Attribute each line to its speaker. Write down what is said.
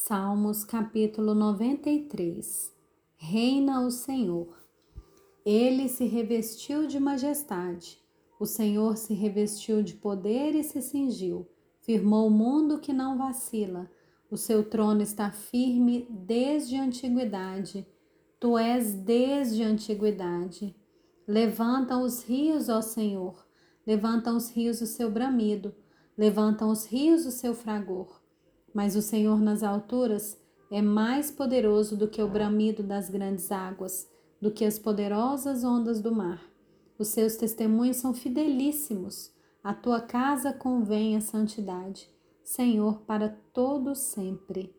Speaker 1: Salmos capítulo 93 Reina o Senhor. Ele se revestiu de majestade, o Senhor se revestiu de poder e se cingiu, firmou o mundo que não vacila, o seu trono está firme desde a antiguidade, tu és desde a antiguidade. Levantam os rios, ó Senhor, levantam os rios o seu bramido, levantam os rios o seu fragor mas o Senhor nas alturas é mais poderoso do que o bramido das grandes águas, do que as poderosas ondas do mar. Os seus testemunhos são fidelíssimos. A tua casa convém a santidade, Senhor, para todo sempre.